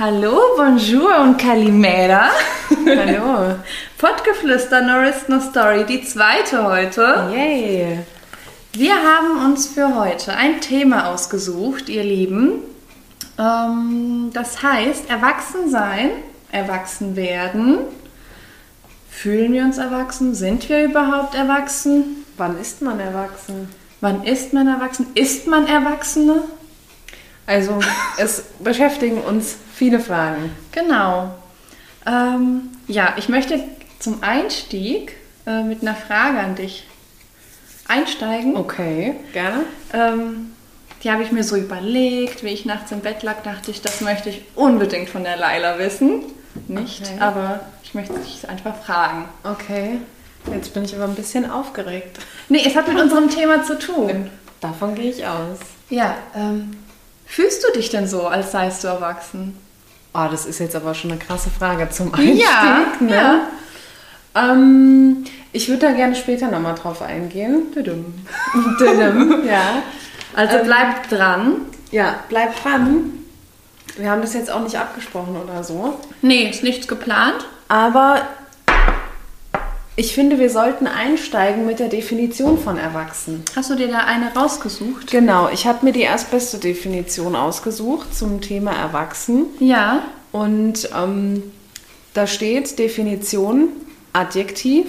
Hallo, bonjour und Kalimera. Hallo. Pottgeflüster, No Risk, No Story, die zweite heute. Yay. Wir haben uns für heute ein Thema ausgesucht, ihr Lieben. Ähm, das heißt, erwachsen sein, erwachsen werden. Fühlen wir uns erwachsen? Sind wir überhaupt erwachsen? Wann ist man erwachsen? Wann ist man erwachsen? Ist man Erwachsene? Also, es beschäftigen uns viele Fragen. Genau. Ähm, ja, ich möchte zum Einstieg äh, mit einer Frage an dich einsteigen. Okay, gerne. Ähm, die habe ich mir so überlegt, wie ich nachts im Bett lag, dachte ich, das möchte ich unbedingt von der Laila wissen. Nicht, Okay. aber ich möchte dich einfach fragen. Okay. Jetzt bin ich aber ein bisschen aufgeregt. Nee, es hat mit unserem Thema zu tun. Davon gehe ich aus. Ja, ähm, fühlst du dich denn so, als seist du erwachsen? Oh, das ist jetzt aber schon eine krasse Frage zum Einstieg. Ja, ne? ja. Ähm, ich würde da gerne später nochmal drauf eingehen. Tudum. Dünnem, ja. Also Ähm, bleib dran. Ja, bleib dran. Wir haben das jetzt auch nicht abgesprochen oder so. Nee, ist nichts geplant. Aber ich finde, wir sollten einsteigen mit der Definition von Erwachsen. Hast du dir da eine rausgesucht? Genau, ich habe mir die erstbeste Definition ausgesucht zum Thema Erwachsen. Ja. Und ähm, da steht Definition Adjektiv,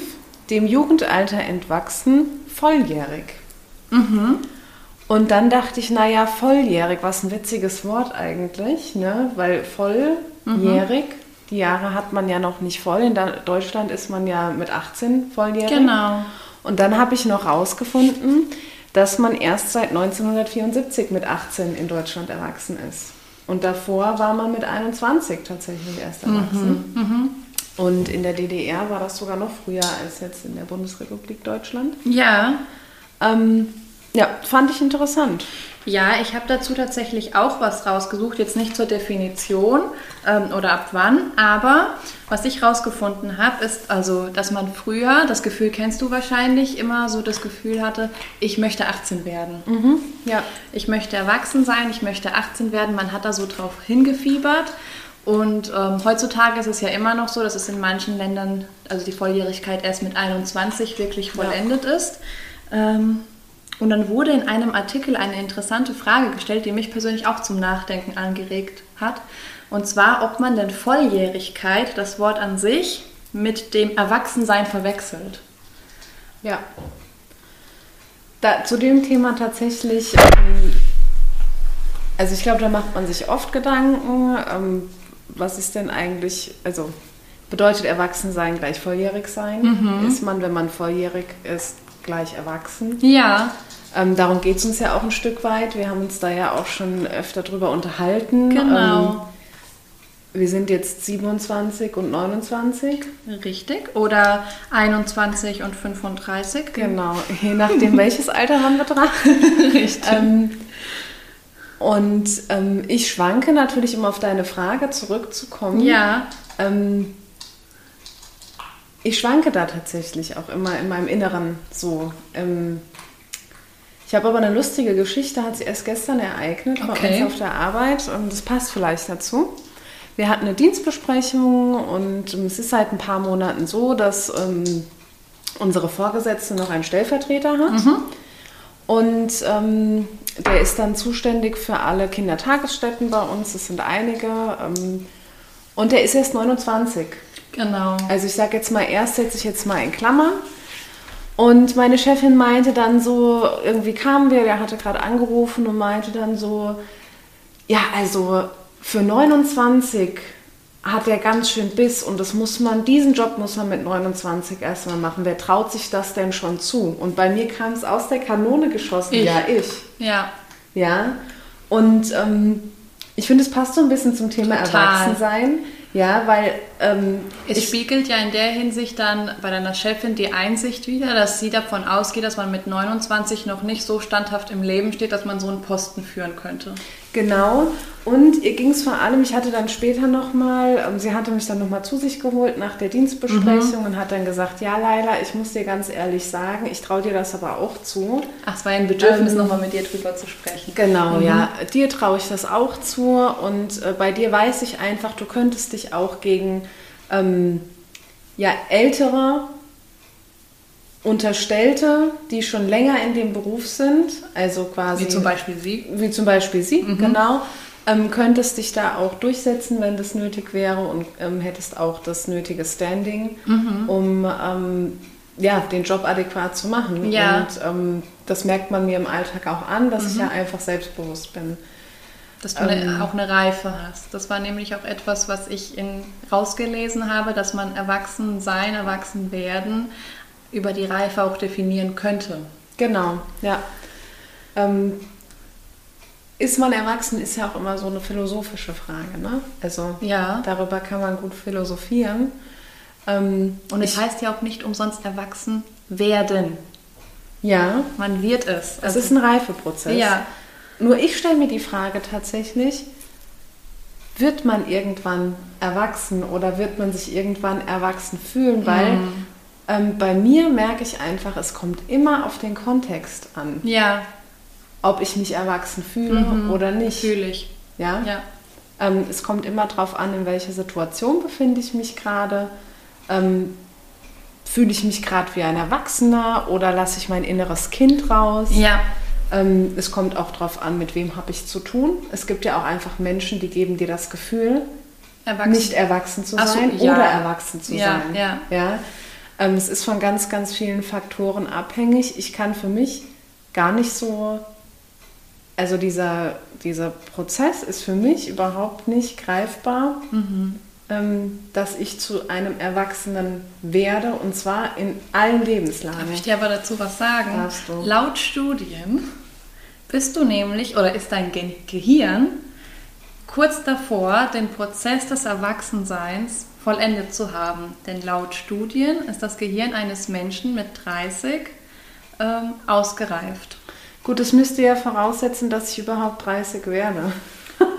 dem Jugendalter entwachsen, volljährig. Und dann dachte ich, naja, volljährig, was ein witziges Wort eigentlich, ne? weil volljährig, die Jahre hat man ja noch nicht voll. In Deutschland ist man ja mit 18 volljährig. Genau. Und dann habe ich noch rausgefunden, dass man erst seit 1974 mit 18 in Deutschland erwachsen ist. Und davor war man mit 21 tatsächlich erst erwachsen. Und in der DDR war das sogar noch früher als jetzt in der Bundesrepublik Deutschland. Ja. Ähm, ja, fand ich interessant. Ja, ich habe dazu tatsächlich auch was rausgesucht, jetzt nicht zur Definition ähm, oder ab wann, aber was ich rausgefunden habe, ist also, dass man früher, das Gefühl kennst du wahrscheinlich, immer so das Gefühl hatte, ich möchte 18 werden. Ja. Ich möchte erwachsen sein, ich möchte 18 werden, man hat da so drauf hingefiebert. Und ähm, heutzutage ist es ja immer noch so, dass es in manchen Ländern, also die Volljährigkeit erst mit 21 wirklich vollendet ist. Ähm, und dann wurde in einem Artikel eine interessante Frage gestellt, die mich persönlich auch zum Nachdenken angeregt hat. Und zwar, ob man denn Volljährigkeit, das Wort an sich, mit dem Erwachsensein verwechselt. Ja. Da, zu dem Thema tatsächlich, ähm, also ich glaube, da macht man sich oft Gedanken, ähm, was ist denn eigentlich, also bedeutet Erwachsensein gleich volljährig sein? Ist man, wenn man volljährig ist, gleich erwachsen? Ja, Ähm, darum geht es uns ja auch ein Stück weit. Wir haben uns da ja auch schon öfter drüber unterhalten. genau. Ähm, wir sind jetzt 27 und 29. Richtig. Oder 21 und 35. Genau, je nachdem, welches Alter man betrachtet. Richtig. Ähm, und ähm, ich schwanke natürlich, um auf deine Frage zurückzukommen. Ja, Ähm, ich schwanke da tatsächlich auch immer in meinem Inneren so. Ich habe aber eine lustige Geschichte, hat sich erst gestern ereignet bei Okay. uns auf der Arbeit und das passt vielleicht dazu. Wir hatten eine Dienstbesprechung und ähm, es ist seit ein paar Monaten so, dass ähm, unsere Vorgesetzte noch einen Stellvertreter hat. Und ähm, der ist dann zuständig für alle Kindertagesstätten bei uns. Es sind einige. Ähm, und der ist erst 29. genau. Also ich sage jetzt mal, erst setze ich jetzt mal in Klammern. Und meine Chefin meinte dann so, irgendwie kamen wir, der hatte gerade angerufen und meinte dann so, ja, also für 29 hat er ganz schön Biss und das muss man, diesen Job muss man mit 29 erstmal machen. Wer traut sich das denn schon zu? Und bei mir kam es aus der Kanone geschossen, Ich. ja, ich. Ja, Ja, und ähm, ich finde, es passt so ein bisschen zum Thema Total. Erwachsensein. Ja, weil ähm, es spiegelt ja in der Hinsicht dann bei deiner Chefin die Einsicht wieder, dass sie davon ausgeht, dass man mit 29 noch nicht so standhaft im Leben steht, dass man so einen Posten führen könnte. Genau. Und ihr ging es vor allem, ich hatte dann später nochmal, ähm, sie hatte mich dann nochmal zu sich geholt nach der Dienstbesprechung mhm. und hat dann gesagt, ja Leila, ich muss dir ganz ehrlich sagen, ich traue dir das aber auch zu. Ach, es war ein Bedürfnis, ähm, nochmal mit dir drüber zu sprechen. Genau, mhm. ja. Dir traue ich das auch zu und äh, bei dir weiß ich einfach, du könntest dich auch gegen ähm, ja, ältere Unterstellte, die schon länger in dem Beruf sind, also quasi. Wie zum Beispiel Sie? Wie zum Beispiel Sie, mhm. genau. Ähm, könntest dich da auch durchsetzen, wenn das nötig wäre und ähm, hättest auch das nötige Standing, mhm. um ähm, ja, den Job adäquat zu machen. Ja. Und ähm, das merkt man mir im Alltag auch an, dass mhm. ich ja einfach selbstbewusst bin. Dass du eine, ähm. auch eine Reife hast. Das war nämlich auch etwas, was ich in, rausgelesen habe, dass man erwachsen sein, erwachsen werden über die Reife auch definieren könnte. Genau, ja. Ähm, ist man erwachsen, ist ja auch immer so eine philosophische Frage. Ne? Also ja. darüber kann man gut philosophieren. Ähm, Und es heißt ja auch nicht umsonst erwachsen werden. Ja. Man wird es. Es also, ist ein Reifeprozess. Ja. Nur ich stelle mir die Frage tatsächlich, wird man irgendwann erwachsen oder wird man sich irgendwann erwachsen fühlen? Weil mm. Ähm, bei mir merke ich einfach, es kommt immer auf den Kontext an. Ja ob ich mich erwachsen fühle mhm. oder nicht. Fühle ich. Ja. ja. Ähm, es kommt immer darauf an, in welcher Situation befinde ich mich gerade. Ähm, fühle ich mich gerade wie ein Erwachsener oder lasse ich mein inneres Kind raus? Ja. Ähm, es kommt auch darauf an, mit wem habe ich zu tun. Es gibt ja auch einfach Menschen, die geben dir das Gefühl, erwachsen. nicht erwachsen zu sein so, ja. oder erwachsen zu ja, sein. Ja. Ja? Ähm, es ist von ganz, ganz vielen Faktoren abhängig. Ich kann für mich gar nicht so also dieser, dieser Prozess ist für mich überhaupt nicht greifbar, mhm. ähm, dass ich zu einem Erwachsenen werde und zwar in allen Lebenslagen. Darf ich dir aber dazu was sagen? Laut Studien bist du nämlich oder ist dein Ge Gehirn kurz davor, den Prozess des Erwachsenseins vollendet zu haben. Denn laut Studien ist das Gehirn eines Menschen mit 30 ähm, ausgereift. Gut, das müsste ja voraussetzen, dass ich überhaupt 30 werde.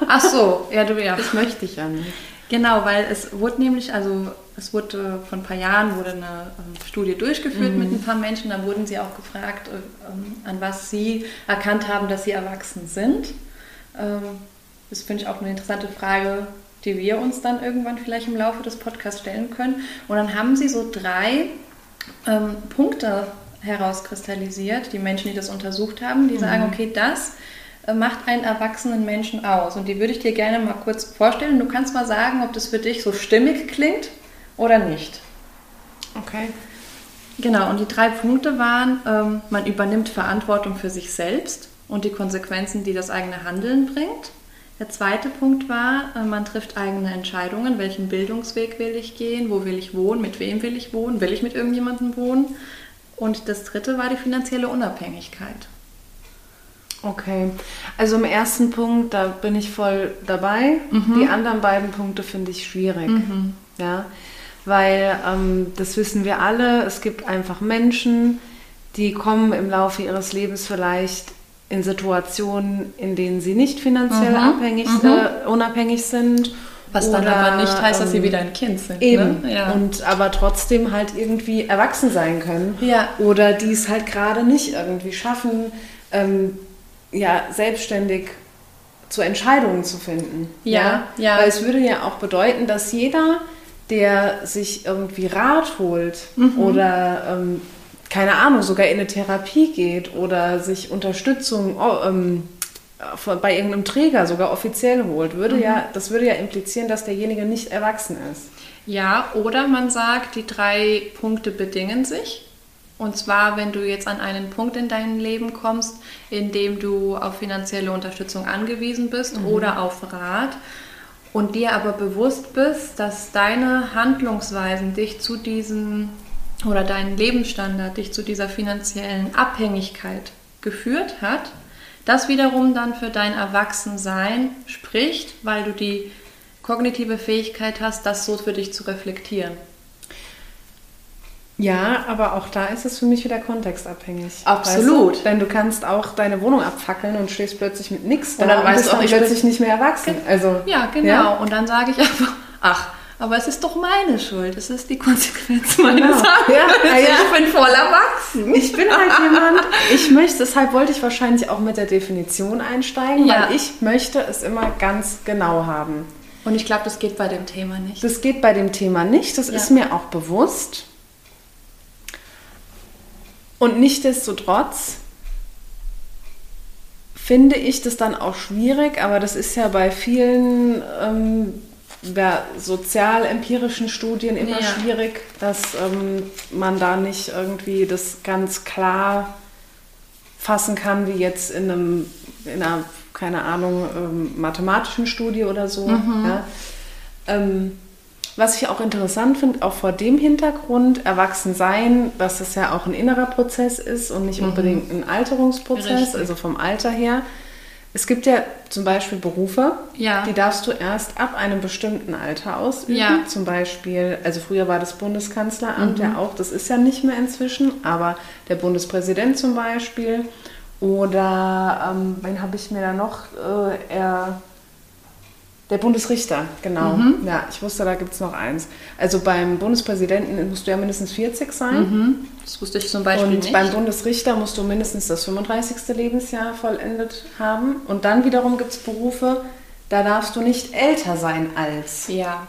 Ach so, ja, du ja. Das möchte ich ja nicht. Genau, weil es wurde nämlich, also es wurde vor ein paar Jahren wurde eine ähm, Studie durchgeführt mhm. mit ein paar Menschen, dann wurden sie auch gefragt, ähm, an was sie erkannt haben, dass sie erwachsen sind. Das finde ich auch eine interessante Frage, die wir uns dann irgendwann vielleicht im Laufe des Podcasts stellen können. Und dann haben sie so drei ähm, Punkte herauskristallisiert, die Menschen, die das untersucht haben, die mhm. sagen, okay, das äh, macht einen erwachsenen Menschen aus. Und die würde ich dir gerne mal kurz vorstellen. Du kannst mal sagen, ob das für dich so stimmig klingt oder nicht. Okay. Genau, und die drei Punkte waren, ähm, man übernimmt Verantwortung für sich selbst und die Konsequenzen, die das eigene Handeln bringt. Der zweite Punkt war, äh, man trifft eigene Entscheidungen, welchen Bildungsweg will ich gehen, wo will ich wohnen, mit wem will ich wohnen, will ich mit irgendjemandem wohnen. Und das dritte war die finanzielle Unabhängigkeit. Okay, also im ersten Punkt, da bin ich voll dabei. Mhm. Die anderen beiden Punkte finde ich schwierig. Mhm. Ja, weil ähm, das wissen wir alle, es gibt einfach Menschen, die kommen im Laufe ihres Lebens vielleicht in Situationen, in denen sie nicht finanziell mhm. abhängig, mhm. äh, unabhängig sind was dann Oder, aber nicht heißt, dass sie ähm, wieder ein Kind sind. Eben. Ne? Ja. Und aber trotzdem halt irgendwie erwachsen sein können. Ja. Oder die es halt gerade nicht irgendwie schaffen, ähm, ja, selbstständig zu Entscheidungen zu finden. Ja, ja. Weil es würde ja auch bedeuten, dass jeder, der sich irgendwie Rat holt mhm. oder ähm, keine Ahnung, sogar in eine Therapie geht oder sich Unterstützung oh, ähm, bei irgendeinem Träger sogar offiziell holt, würde mhm. ja, das würde ja implizieren, dass derjenige nicht erwachsen ist. Ja, oder man sagt, die drei Punkte bedingen sich. Und zwar, wenn du jetzt an einen Punkt in deinem Leben kommst, in dem du auf finanzielle Unterstützung angewiesen bist mhm. oder auf Rat und dir aber bewusst bist, dass deine Handlungsweisen dich zu diesem oder dein Lebensstandard dich zu dieser finanziellen Abhängigkeit geführt hat, das wiederum dann für dein Erwachsensein spricht, weil du die kognitive Fähigkeit hast, das so für dich zu reflektieren. Ja, aber auch da ist es für mich wieder kontextabhängig. Absolut. Weißt du? Denn du kannst auch deine Wohnung abfackeln und stehst plötzlich mit nichts da Und dann und weißt bist du auch, dann ich plötzlich nicht mehr erwachsen. Also, Ja, genau. Ja? Und dann sage ich einfach, ach, aber es ist doch meine Schuld. Es ist die Konsequenz meines Genau. Handelns. Ja, ja, ja. Ich bin voll erwachsen. Ich bin halt jemand, ich möchte, deshalb wollte ich wahrscheinlich auch mit der Definition einsteigen, Ja. weil ich möchte es immer ganz genau haben. Und ich glaube, das geht bei dem Thema nicht. Das geht bei dem Thema nicht, das ist mir auch bewusst. Und nichtsdestotrotz finde ich das dann auch schwierig, aber das ist ja bei vielen ähm, ja, sozial-empirischen Studien immer Ja. schwierig, dass ähm, man da nicht irgendwie das ganz klar fassen kann, wie jetzt in einem, in einer, keine Ahnung, ähm, mathematischen Studie oder so. Ja. Ähm, was ich auch interessant finde, auch vor dem Hintergrund, Erwachsensein, dass es ja auch ein innerer Prozess ist und nicht unbedingt ein Alterungsprozess, Richtig. also vom Alter her. Es gibt ja zum Beispiel Berufe, Ja. die darfst du erst ab einem bestimmten Alter ausüben. Ja. Zum Beispiel, also früher war das Bundeskanzleramt ja auch, das ist ja nicht mehr inzwischen, aber der Bundespräsident zum Beispiel. Oder ähm, wen habe ich mir da noch? Äh, er, der Bundesrichter, genau. Ja, ich wusste, da gibt es noch eins. Also beim Bundespräsidenten musst du ja mindestens 40 sein. Mhm. Das wusste ich zum Beispiel Und nicht. beim Bundesrichter musst du mindestens das 35. Lebensjahr vollendet haben. Und dann wiederum gibt es Berufe, da darfst du nicht älter sein als. ja.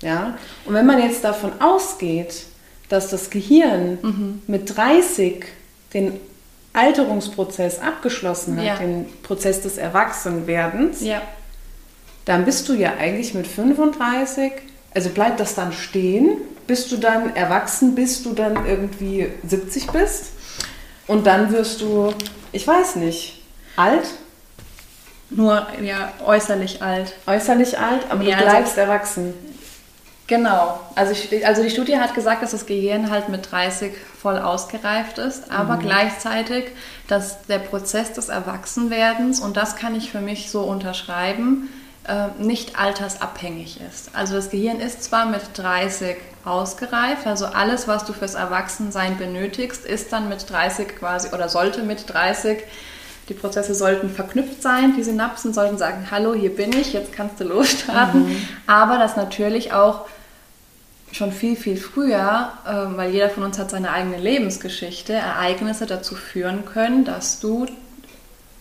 Ja? Und wenn man jetzt davon ausgeht, dass das Gehirn Mhm. mit 30 den Alterungsprozess abgeschlossen hat, Ja. den Prozess des Erwachsenwerdens, Ja. Dann bist du ja eigentlich mit 35, also bleibt das dann stehen, bis du dann erwachsen bist, du dann irgendwie 70 bist und dann wirst du, ich weiß nicht, alt, Nur ja äußerlich alt. äußerlich alt, aber Ja, du also- bleibst erwachsen. Genau. Also, ich, also die Studie hat gesagt, dass das Gehirn halt mit 30 voll ausgereift ist, aber gleichzeitig, dass der Prozess des Erwachsenwerdens, und das kann ich für mich so unterschreiben, nicht altersabhängig ist. Also das Gehirn ist zwar mit 30 ausgereift, also alles, was du fürs Erwachsensein benötigst, ist dann mit 30 quasi oder sollte mit 30 die Prozesse sollten verknüpft sein, die Synapsen sollten sagen, hallo, hier bin ich, jetzt kannst du losstarten. Aber dass natürlich auch schon viel, viel früher, ähm, weil jeder von uns hat seine eigene Lebensgeschichte, Ereignisse dazu führen können, dass du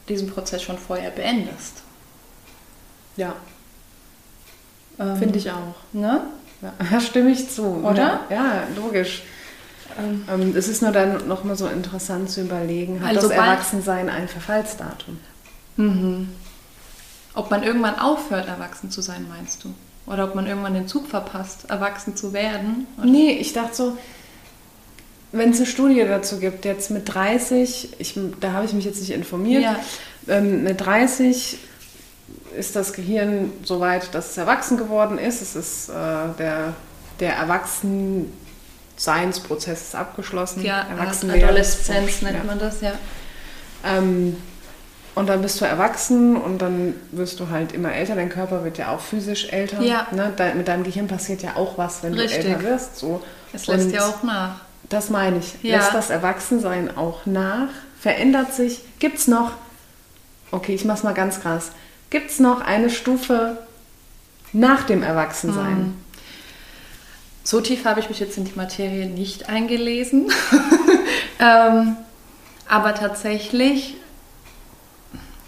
diesen Prozess schon vorher beendest. Ja, Ähm, finde ich auch. Ne? Ja, stimme ich zu. Oder? Ja, ja logisch. Ähm, es ist nur dann nochmal so interessant zu überlegen, hat Also das Erwachsensein ein Verfallsdatum? Ob man irgendwann aufhört, erwachsen zu sein, meinst du? Oder ob man irgendwann den Zug verpasst, erwachsen zu werden? Oder- Nee, ich dachte so, wenn es eine Studie dazu gibt, jetzt mit 30, ich, da habe ich mich jetzt nicht informiert, Ja. ähm, mit 30 ist das Gehirn so weit, dass es erwachsen geworden ist. Es ist äh, der, der Erwachsenseinsprozess ist abgeschlossen. Ja. Adoleszenz nennt Ja. man das, ja. Ähm, und dann bist du erwachsen und dann wirst du halt immer älter. Dein Körper wird ja auch physisch älter. Ja. Ne? Dein, mit deinem Gehirn passiert ja auch was, wenn Richtig. du älter wirst. So. Es lässt Und ja auch nach. Das meine ich. Ja. Lässt das Erwachsensein auch nach? Verändert sich? Gibt es noch, okay, ich mach's mal ganz krass, gibt es noch eine Stufe nach dem Erwachsensein? Hm. So tief habe ich mich jetzt in die Materie nicht eingelesen. ähm, aber tatsächlich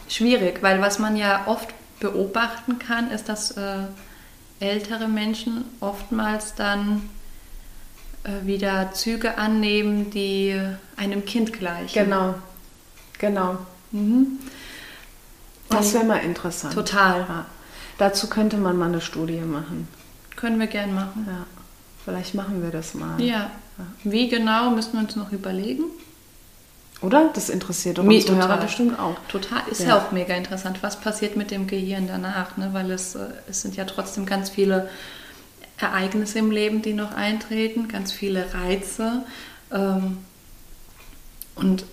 schwierig, weil was man ja oft beobachten kann, ist, dass äh, ältere Menschen oftmals dann äh, wieder Züge annehmen, die einem Kind gleichen. Genau, genau. Mhm. Das wäre mal interessant. Total. Ja. Dazu könnte man mal eine Studie machen. Können wir gern machen. Ja. Vielleicht machen wir das mal. Ja. Wie genau, müssen wir uns noch überlegen. Oder? Das interessiert doch unsere Hörer total. bestimmt auch. Total, ist ja. Ja. auch mega interessant. Was passiert mit dem Gehirn danach? Ne? Weil es, äh, es sind ja trotzdem ganz viele Ereignisse im Leben, die noch eintreten, ganz viele Reize. Ähm, und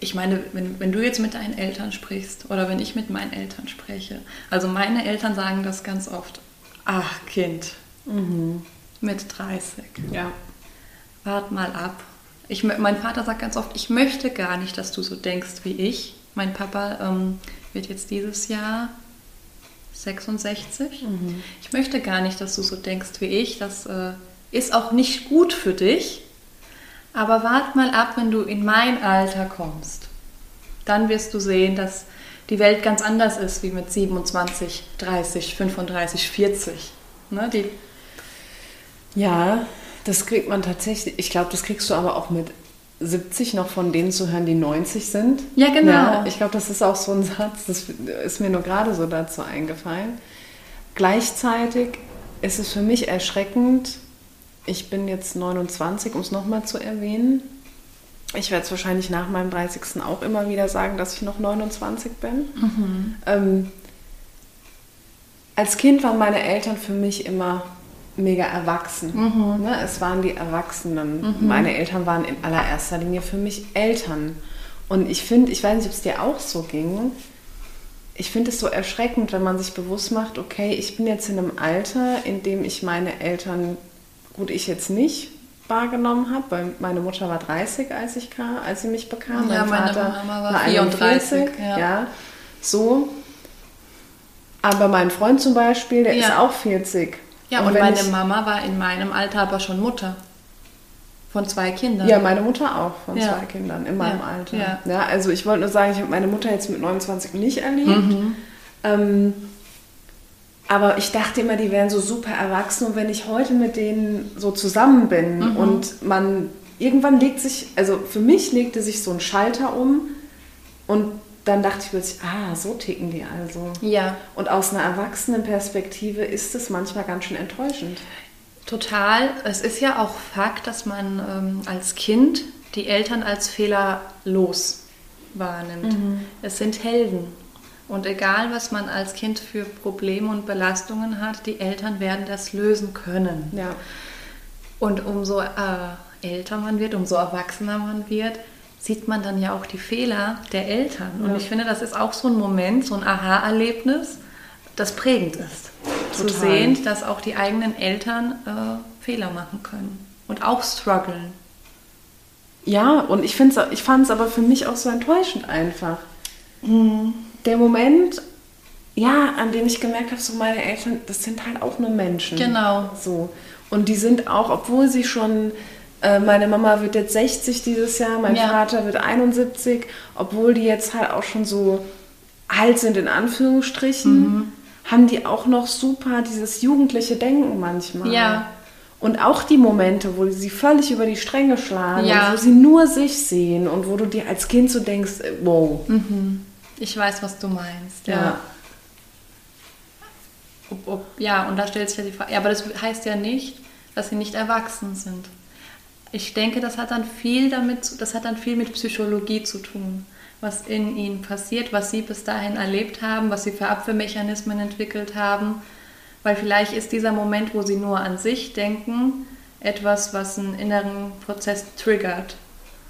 ich meine, wenn, wenn du jetzt mit deinen Eltern sprichst oder wenn ich mit meinen Eltern spreche, also meine Eltern sagen das ganz oft, ach Kind, mit 30. Ja. wart mal ab. Ich, mein Vater sagt ganz oft, ich möchte gar nicht, dass du so denkst wie ich. Mein Papa ähm, wird jetzt dieses Jahr 66. Mhm. Ich möchte gar nicht, dass du so denkst wie ich. Das äh, ist auch nicht gut für dich. Aber wart mal ab, wenn du in mein Alter kommst. Dann wirst du sehen, dass die Welt ganz anders ist wie mit 27, 30, 35, 40. Ne? Die ja, das kriegt man tatsächlich. Ich glaube, das kriegst du aber auch mit 70 noch von denen zu hören, die 90 sind. Ja, genau. Ja, ich glaube, das ist auch so ein Satz, das ist mir nur gerade so dazu eingefallen. Gleichzeitig ist es für mich erschreckend, ich bin jetzt 29, um es nochmal zu erwähnen. Ich werde es wahrscheinlich nach meinem 30. auch immer wieder sagen, dass ich noch 29 bin. Mhm. Ähm, als Kind waren meine Eltern für mich immer mega erwachsen. Mhm. Ne? Es waren die Erwachsenen. Mhm. Meine Eltern waren in allererster Linie für mich Eltern. Und ich finde, ich weiß nicht, ob es dir auch so ging, ich finde es so erschreckend, wenn man sich bewusst macht, okay, ich bin jetzt in einem Alter, in dem ich meine Eltern, gut, ich jetzt nicht wahrgenommen habe, weil meine Mutter war 30, als ich kam, als sie mich bekam. Ja, mein Vater Mama war, war 34. Ja. ja. so. Aber mein Freund zum Beispiel, der ja. ist auch 40. Ja, und, und meine Mama war in meinem Alter aber schon Mutter. Von zwei Kindern. Ja, meine Mutter auch von ja. zwei Kindern in meinem. Alter. Ja. ja. also ich wollte nur sagen, ich habe meine Mutter jetzt mit 29 nicht erlebt. Mhm. Ähm, aber ich dachte immer, die wären so super erwachsen und wenn ich heute mit denen so zusammen bin mhm. und man irgendwann legt sich, also für mich legte sich so ein Schalter um und dann dachte ich plötzlich, ah, so ticken die also. Ja. Und aus einer Erwachsenenperspektive ist es manchmal ganz schön enttäuschend. Total. Es ist ja auch Fakt, dass man ähm, als Kind die Eltern als fehlerlos wahrnimmt. Mhm. Es sind Helden. Und egal, was man als Kind für Probleme und Belastungen hat, die Eltern werden das lösen können. Ja. Und umso äh, älter man wird, umso erwachsener man wird, sieht man dann ja auch die Fehler der Eltern. Und ja. ich finde, das ist auch so ein Moment, so ein Aha-Erlebnis, das prägend ist. Total. Zu sehen, dass auch die eigenen Eltern äh, Fehler machen können und auch strugglen. Ja, und ich, ich fand es aber für mich auch so enttäuschend einfach. Mhm. Der Moment, ja, an dem ich gemerkt habe, so meine Eltern, das sind halt auch nur Menschen. Genau. So. Und die sind auch, obwohl sie schon äh, meine Mama wird jetzt 60 dieses Jahr, mein ja. Vater wird 71, obwohl die jetzt halt auch schon so alt sind, in Anführungsstrichen, mhm. haben die auch noch super dieses jugendliche Denken manchmal. Ja. Und auch die Momente, wo sie völlig über die Stränge schlagen, ja. wo sie nur sich sehen und wo du dir als Kind so denkst, äh, wow. Mhm. Ich weiß, was du meinst. Ja. ja. Ob, ob, ja, und da stellt sich ja die Frage, ja, aber das heißt ja nicht, dass sie nicht erwachsen sind ich denke, das hat dann viel damit, das hat dann viel mit Psychologie zu tun, was in ihnen passiert, was sie bis dahin erlebt haben, was sie für Abwehrmechanismen entwickelt haben. Weil vielleicht ist dieser Moment, wo sie nur an sich denken, etwas, was einen inneren Prozess triggert,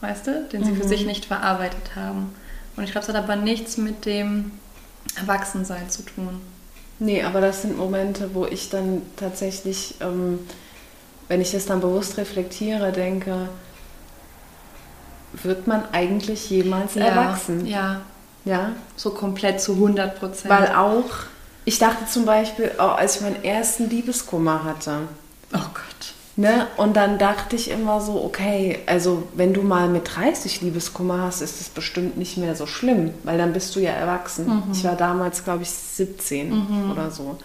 weißt du, den sie mhm. für sich nicht verarbeitet haben. Und ich glaube, es hat aber nichts mit dem Erwachsensein zu tun. Nee, aber das sind Momente, wo ich dann tatsächlich ähm, wenn ich das dann bewusst reflektiere, denke, wird man eigentlich jemals ja, erwachsen? Ja. Ja. So komplett zu 100 Prozent. Weil auch, ich dachte zum Beispiel, oh, als ich meinen ersten Liebeskummer hatte. Ne? Und dann dachte ich immer so, okay, also wenn du mal mit 30 Liebeskummer hast, ist es bestimmt nicht mehr so schlimm, weil dann bist du ja erwachsen. Mhm. Ich war damals, glaube ich, 17 mhm. oder so.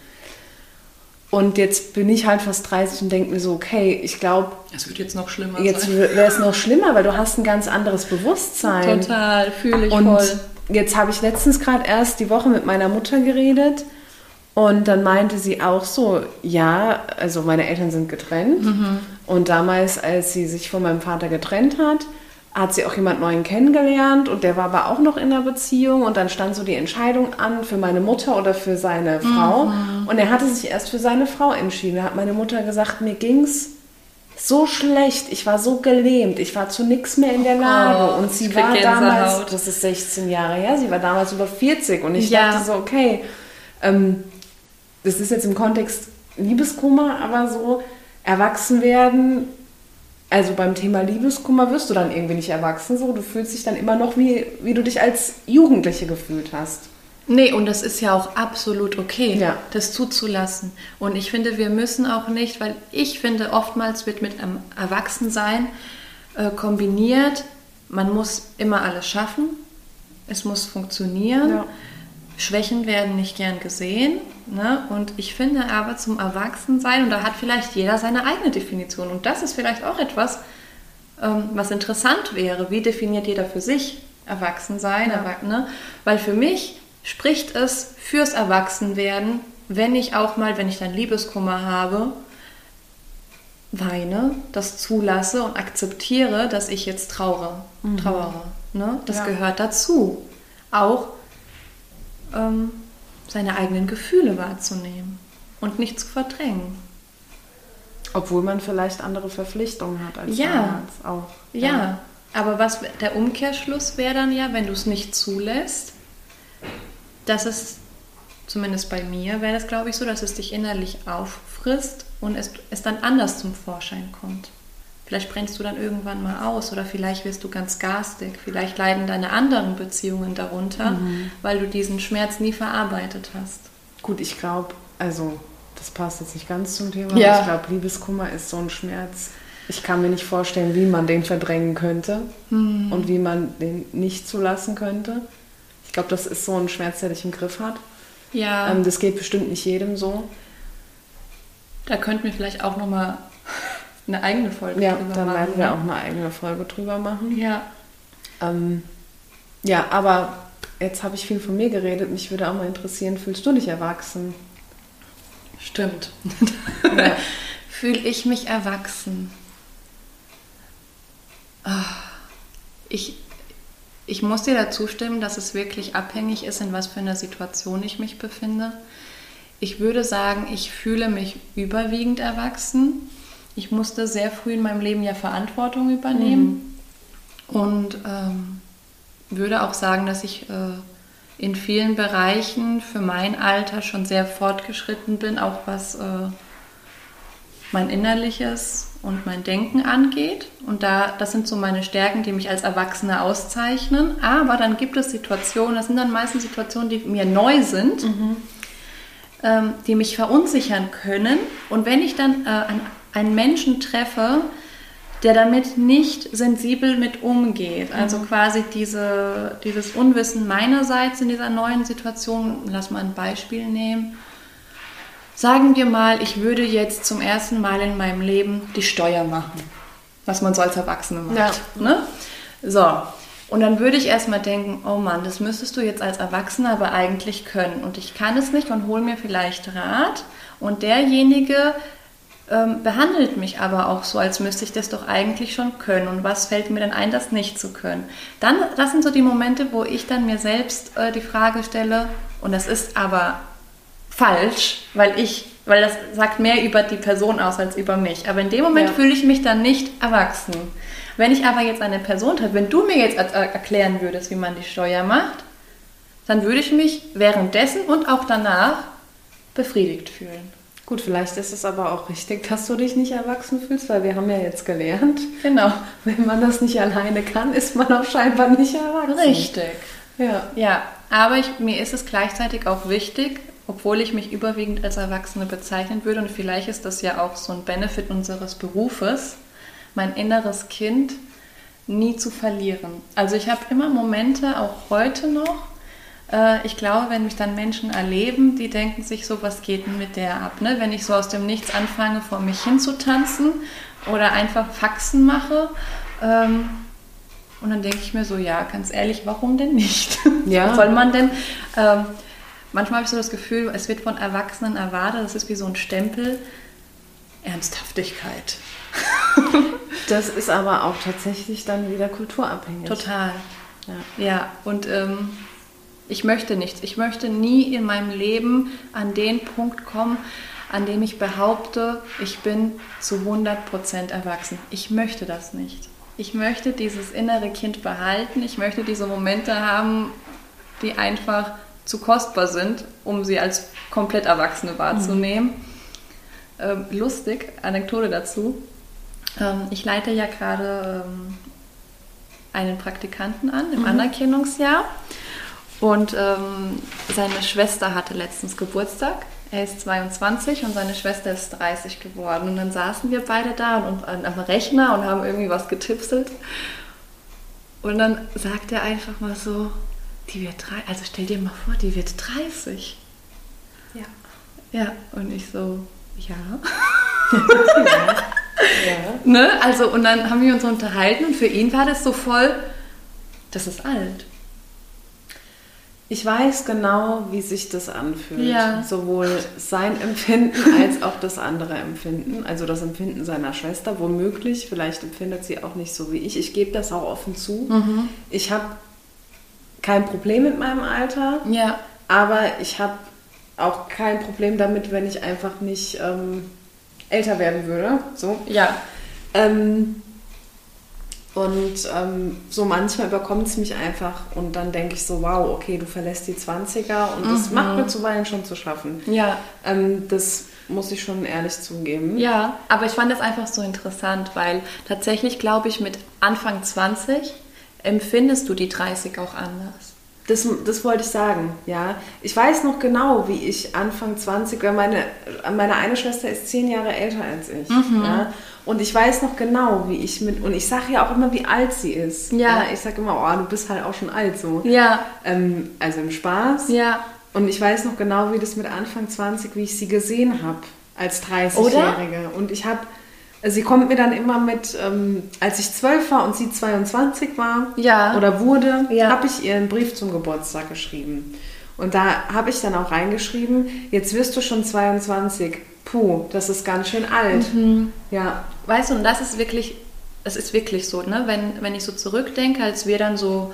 Und jetzt bin ich halt fast 30 und denke mir so, okay, ich glaube. Es wird jetzt noch schlimmer. Jetzt wäre es noch schlimmer, weil du hast ein ganz anderes Bewusstsein. Total, fühle ich und voll. Jetzt habe ich letztens gerade erst die Woche mit meiner Mutter geredet und dann meinte sie auch so, ja, also meine Eltern sind getrennt. Mhm. und damals, als sie sich von meinem Vater getrennt hat, hat sie auch jemand Neuen kennengelernt und der war aber auch noch in einer Beziehung. Und dann stand so die Entscheidung an für meine Mutter oder für seine Frau. Mhm. und er hatte sich erst für seine Frau entschieden. Da hat meine Mutter gesagt, mir ging's so schlecht, ich war so gelähmt, ich war zu nichts mehr in der Lage. Oh, und sie war damals, das ist 16 Jahre her, sie war damals über 40 und ich ja. dachte so, okay, ähm, das ist jetzt im Kontext Liebeskummer, aber so erwachsen werden also beim Thema Liebeskummer wirst du dann irgendwie nicht erwachsen, so. Du fühlst dich dann immer noch wie, wie du dich als Jugendliche gefühlt hast. Nee, und das ist ja auch absolut okay, Ja. das zuzulassen. Und ich finde, wir müssen auch nicht, weil ich finde, oftmals wird mit einem Erwachsensein äh, kombiniert, man muss immer alles schaffen, es muss funktionieren, Ja. Schwächen werden nicht gern gesehen. Ne? Und ich finde aber zum Erwachsensein, und da hat vielleicht jeder seine eigene Definition, und das ist vielleicht auch etwas, ähm, was interessant wäre. Wie definiert jeder für sich Erwachsensein? Ja. Ne? Weil für mich spricht es fürs Erwachsenwerden, wenn ich auch mal, wenn ich dann Liebeskummer habe, weine, das zulasse und akzeptiere, dass ich jetzt traure, trauere. Ne? Das Ja. gehört dazu. Auch ähm, seine eigenen Gefühle wahrzunehmen und nicht zu verdrängen. Obwohl man vielleicht andere Verpflichtungen hat als Ja. damals auch. Ja, aber was der Umkehrschluss wäre dann ja, wenn du es nicht zulässt, dass es, zumindest bei mir wäre das glaube ich so, dass es dich innerlich auffrisst und es, es dann anders zum Vorschein kommt. Vielleicht brennst du dann irgendwann mal aus oder vielleicht wirst du ganz garstig, vielleicht leiden deine anderen Beziehungen darunter, weil du diesen Schmerz nie verarbeitet hast. Gut, ich glaube, also das passt jetzt nicht ganz zum Thema, Ja. aber ich glaube, Liebeskummer ist so ein Schmerz. Ich kann mir nicht vorstellen, wie man den verdrängen könnte Hm. und wie man den nicht zulassen könnte. Ich glaube, das ist so ein Schmerz, der dich im Griff hat. Ja, Ähm, das geht bestimmt nicht jedem so. da könnten wir vielleicht auch nochmal eine eigene Folge Ja, drüber dann machen. werden wir ne? auch eine eigene Folge drüber machen. Ja, Ähm, ja, aber jetzt habe ich viel von mir geredet. Mich würde auch mal interessieren, fühlst du dich erwachsen? stimmt. Ja. Fühle ich mich erwachsen? Ah, Ich, ich muss dir dazu stimmen, dass es wirklich abhängig ist, in was für einer Situation ich mich befinde. Ich würde sagen, ich fühle mich überwiegend erwachsen. Ich musste sehr früh in meinem Leben ja Verantwortung übernehmen und ähm, würde auch sagen, dass ich äh, in vielen Bereichen für mein Alter schon sehr fortgeschritten bin, auch was äh, mein Innerliches und mein Denken angeht. Und da, das sind so meine Stärken, die mich als Erwachsene auszeichnen. Aber dann gibt es Situationen, das sind dann meistens Situationen, die mir neu sind, ähm, die mich verunsichern können. Und wenn ich dann äh, an einen Menschen treffe, der damit nicht sensibel mit umgeht, also quasi diese, dieses Unwissen meinerseits in dieser neuen Situation, lass mal ein Beispiel nehmen. Sagen wir mal, ich würde jetzt zum ersten Mal in meinem Leben die Steuer machen, was man so als Erwachsene macht. Ja. Ne? So, und dann würde ich erstmal denken, oh Mann, das müsstest du jetzt als Erwachsener aber eigentlich können. Und ich kann es nicht und hole mir vielleicht Rat. Und derjenige ähm, behandelt mich aber auch so, als müsste ich das doch eigentlich schon können. Und was fällt mir denn ein, das nicht zu können? Dann, das sind so die Momente, wo ich dann mir selbst äh, die Frage stelle, und das ist aber falsch, weil ich, weil das sagt mehr über die Person aus als über mich. Aber in dem Moment Ja. fühle ich mich dann nicht erwachsen. Wenn ich aber jetzt eine Person habe, wenn du mir jetzt er- er- erklären würdest, wie man die Steuer macht, dann würde ich mich währenddessen und auch danach befriedigt fühlen. Gut, vielleicht ist es aber auch richtig, dass du dich nicht erwachsen fühlst, weil wir haben ja jetzt gelernt, Genau. wenn man das nicht alleine kann, ist man auch scheinbar nicht erwachsen. Richtig. Ja. Ja, aber ich, mir ist es gleichzeitig auch wichtig, obwohl ich mich überwiegend als Erwachsene bezeichnen würde, und vielleicht ist das ja auch so ein Benefit unseres Berufes, mein inneres Kind nie zu verlieren. Also ich habe immer Momente, auch heute noch, ich glaube, wenn mich dann Menschen erleben, die denken sich so, was geht denn mit der ab? Ne? Wenn ich so aus dem Nichts anfange, vor mich hinzutanzen oder einfach Faxen mache, ähm, und dann denke ich mir so, ja, ganz ehrlich, warum denn nicht? Ja. Was soll man denn? Ähm, manchmal habe ich so das Gefühl, es wird von Erwachsenen erwartet, das ist wie so ein Stempel. Ernsthaftigkeit. Das ist aber auch tatsächlich dann wieder kulturabhängig. Total. Ja. Ja, und ähm, ich möchte nichts. Ich möchte nie in meinem Leben an den Punkt kommen, an dem ich behaupte, ich bin zu 100% erwachsen. Ich möchte das nicht. Ich möchte dieses innere Kind behalten. Ich möchte diese Momente haben, die einfach zu kostbar sind, um sie als komplett Erwachsene wahrzunehmen. Ähm, lustig, Anekdote dazu. Ähm, ich leite ja gerade ähm, einen Praktikanten an im Anerkennungsjahr. Und ähm, seine Schwester hatte letztens Geburtstag. Er ist 22 und seine Schwester ist 30 geworden. Und dann saßen wir beide da und, und am Rechner und haben irgendwie was getipselt. Und dann sagt er einfach mal so, die wird drei, also stell dir mal vor, die wird 30. Ja. Ja, und ich so, ja. ja. Ne? Also, und dann haben wir uns unterhalten und für ihn war das so voll, das ist alt. Ich weiß genau, wie sich das anfühlt. Ja. Sowohl sein Empfinden als auch das andere Empfinden. Also das Empfinden seiner Schwester, womöglich. Vielleicht empfindet sie auch nicht so wie ich. Ich gebe das auch offen zu. Mhm. Ich habe kein Problem mit meinem Alter, Ja. aber ich habe auch kein Problem damit, wenn ich einfach nicht ähm, älter werden würde. So. Ja. Ähm, und ähm, so manchmal überkommt es mich einfach und dann denke ich so, wow, okay, du verlässt die 20er und das macht mir zuweilen schon zu schaffen. Ja. Ähm, das muss ich schon ehrlich zugeben. Ja, aber ich fand das einfach so interessant, weil tatsächlich glaube ich, mit Anfang 20 empfindest du die 30 auch anders. Das, das wollte ich sagen, ja. Ich weiß noch genau, wie ich Anfang 20, weil meine, meine eine Schwester ist zehn Jahre älter als ich. Mhm. Ja? Und ich weiß noch genau, wie ich mit, und ich sage ja auch immer, wie alt sie ist. Ja. Ich sage immer, oh, du bist halt auch schon alt so. Ja. Ähm, also im Spaß. Ja. Und ich weiß noch genau, wie das mit Anfang 20, wie ich sie gesehen habe als 30-Jährige. Und ich habe, sie kommt mir dann immer mit, ähm, als ich 12 war und sie 22 war Ja. oder wurde, Ja. habe ich ihr einen Brief zum Geburtstag geschrieben. Und da habe ich dann auch reingeschrieben, jetzt wirst du schon 22. Puh, das ist ganz schön alt. Mhm. Ja, Weißt du, und das ist wirklich, es ist wirklich so, ne? Wenn, wenn ich so zurückdenke, als wir dann so,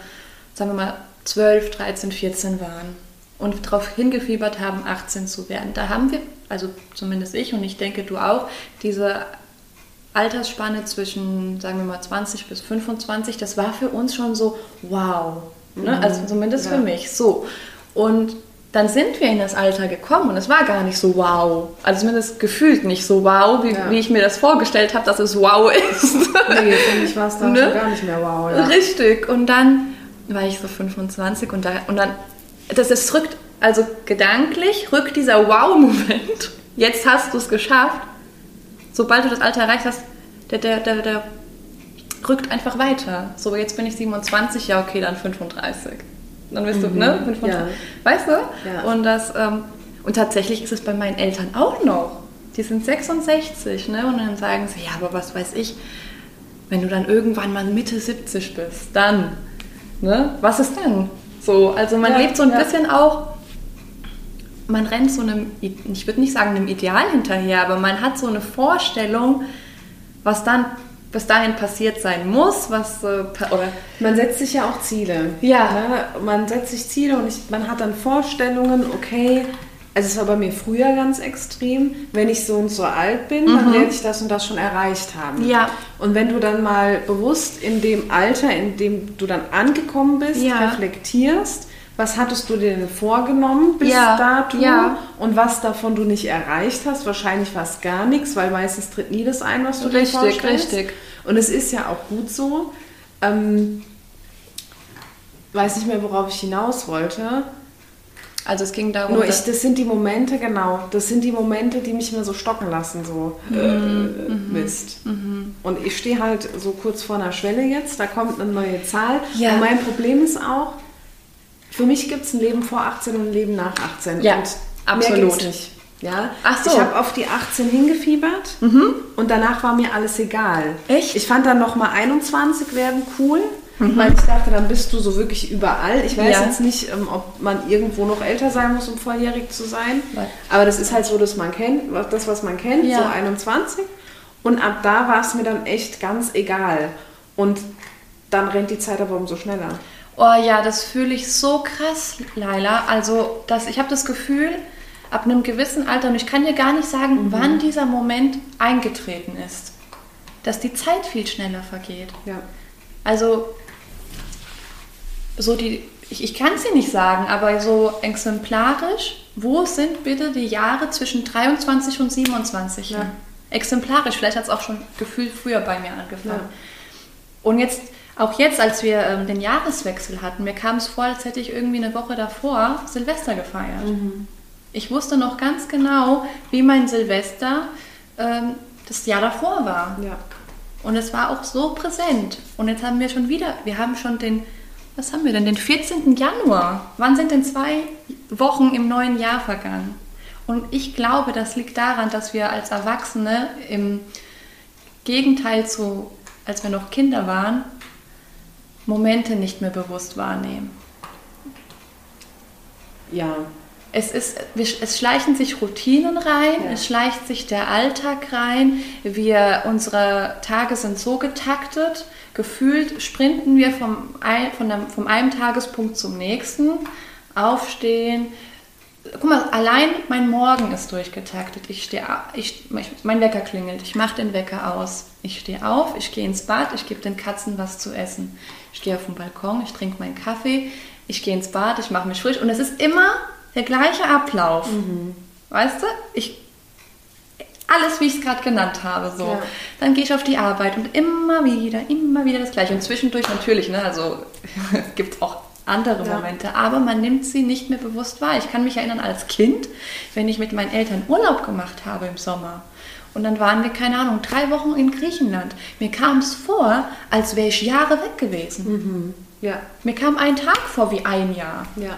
sagen wir mal, 12, 13, 14 waren und darauf hingefiebert haben, 18 zu werden, da haben wir, also zumindest ich und ich denke du auch, diese Altersspanne zwischen, sagen wir mal, 20 bis 25, das war für uns schon so, wow. Ne? Also zumindest Ja. für mich so. Und dann sind wir in das Alter gekommen und es war gar nicht so wow. Also zumindest gefühlt nicht so wow, wie, Ja. wie ich mir das vorgestellt habe, dass es wow ist. nee, für mich war es dann Ne? schon gar nicht mehr wow. Ja. Richtig. Und dann war ich so 25 und, da, und dann, das, das rückt, also gedanklich rückt dieser Wow-Moment, jetzt hast du es geschafft, sobald du das Alter erreicht hast, der, der, der, der rückt einfach weiter. So, jetzt bin ich 27, ja okay, dann 35. Dann bist du, ne? 35. Mhm. ja. Weißt du? Ja. Und, das, ähm, und tatsächlich ist es bei meinen Eltern auch noch. Die sind 66, ne? Und dann sagen sie, ja, aber was weiß ich, wenn du dann irgendwann mal Mitte 70 bist, dann, ne? Was ist dann? So, also man Ja, lebt so ein bisschen auch, man rennt so einem, ich würde nicht sagen einem Ideal hinterher, aber man hat so eine Vorstellung, was dann bis dahin passiert sein muss, was äh, oder Man setzt sich ja auch Ziele. Ja. Ne? Man setzt sich Ziele und ich, man hat dann Vorstellungen, okay, also es war bei mir früher ganz extrem, wenn ich so und so alt bin, dann werde ich das und das schon erreicht haben. Mhm. Ja. Und wenn du dann mal bewusst in dem Alter, in dem du dann angekommen bist, Ja. reflektierst, was hattest du dir denn vorgenommen bis Ja, dato ja. und was davon du nicht erreicht hast? Wahrscheinlich fast gar nichts, weil meistens tritt nie das ein, was du dir Richtig, vorstellst. richtig. Und es ist ja auch gut so. Ähm, weiß nicht mehr, worauf ich hinaus wollte. also es ging darum, Nur ich, das sind die Momente, genau. Das sind die Momente, die mich immer so stocken lassen, so Mhm, äh, Mist. Und ich stehe halt so kurz vor einer Schwelle jetzt, da kommt eine neue Zahl. Ja. Und mein Problem ist auch, für mich gibt es ein Leben vor 18 und ein Leben nach 18. Ja, und absolut. Nicht. Ja? Ach so. Ich habe auf die 18 hingefiebert und danach war mir alles egal. Echt? Ich fand dann nochmal 21 werden cool, weil ich dachte, dann bist du so wirklich überall. Ich weiß Ja. jetzt nicht, ähm, ob man irgendwo noch älter sein muss, um volljährig zu sein. Nein. Aber das ist halt so, dass man kennt, das, was man kennt, Ja. so 21. Und ab da war es mir dann echt ganz egal. Und dann rennt die Zeit aber umso schneller. Oh ja, das fühle ich so krass, Laila. Also, dass ich habe das Gefühl, ab einem gewissen Alter, und ich kann dir gar nicht sagen, Mhm. wann dieser Moment eingetreten ist, dass die Zeit viel schneller vergeht. Ja. Also, so die, ich, ich kann es dir nicht sagen, aber so exemplarisch, wo sind bitte die Jahre zwischen 23 und 27? Ja. exemplarisch. Vielleicht hat es auch schon gefühlt früher bei mir angefangen. Und jetzt, auch jetzt, als wir ähm, den Jahreswechsel hatten, mir kam es vor, als hätte ich irgendwie eine Woche davor Silvester gefeiert. Ich wusste noch ganz genau, wie mein Silvester ähm, das Jahr davor war. Ja. Und es war auch so präsent. Und jetzt haben wir schon wieder, wir haben schon den, was haben wir denn, den 14. Januar. Wann sind denn zwei Wochen im neuen Jahr vergangen? Und ich glaube, das liegt daran, dass wir als Erwachsene im Gegenteil zu, als wir noch Kinder waren, Momente nicht mehr bewusst wahrnehmen. Ja. Es, ist, es schleichen sich Routinen rein, Ja. es schleicht sich der Alltag rein. Wir, unsere Tage sind so getaktet, gefühlt sprinten wir vom, ein, von einem, vom einem Tagespunkt zum nächsten, aufstehen. Guck mal, allein mein Morgen ist durchgetaktet. Ich stehe, ich, mein Wecker klingelt, ich mache den Wecker aus. Ich stehe auf, ich gehe ins Bad, ich gebe den Katzen was zu essen. Ich gehe auf den Balkon, ich trinke meinen Kaffee, ich gehe ins Bad, ich mache mich frisch und es ist immer der gleiche Ablauf. Weißt du? Ich, alles, wie ich es gerade genannt habe. So. Ja. Dann gehe ich auf die Arbeit und immer wieder, immer wieder das Gleiche. Und zwischendurch natürlich, ne, also gibt es auch andere Ja. Momente, aber man nimmt sie nicht mehr bewusst wahr. Ich kann mich erinnern als Kind, wenn ich mit meinen Eltern Urlaub gemacht habe im Sommer. Und dann waren wir, keine Ahnung, drei Wochen in Griechenland. Mir kam es vor, als wäre ich Jahre weg gewesen. Ja. Mir kam ein Tag vor wie ein Jahr. Ja.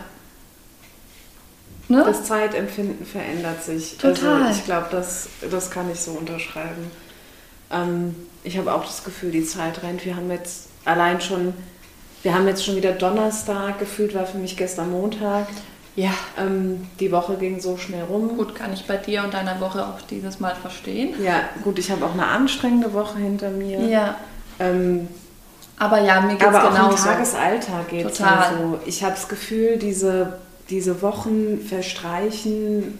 Ne? Das Zeitempfinden verändert sich. Total. Also ich glaube, das, das kann ich so unterschreiben. Ähm, ich habe auch das Gefühl, die Zeit rennt. Wir haben jetzt allein schon, wir haben jetzt schon wieder Donnerstag gefühlt, war für mich gestern Montag. Ja. Ähm, die Woche ging so schnell rum. Gut, kann ich bei dir und deiner Woche auch dieses Mal verstehen. Ja, gut, ich habe auch eine anstrengende Woche hinter mir. Ja. Ähm, Aber ja, mir geht's aber auch im genauso. Tagesalltag geht es Total. so. Ich habe das Gefühl, diese, diese Wochen verstreichen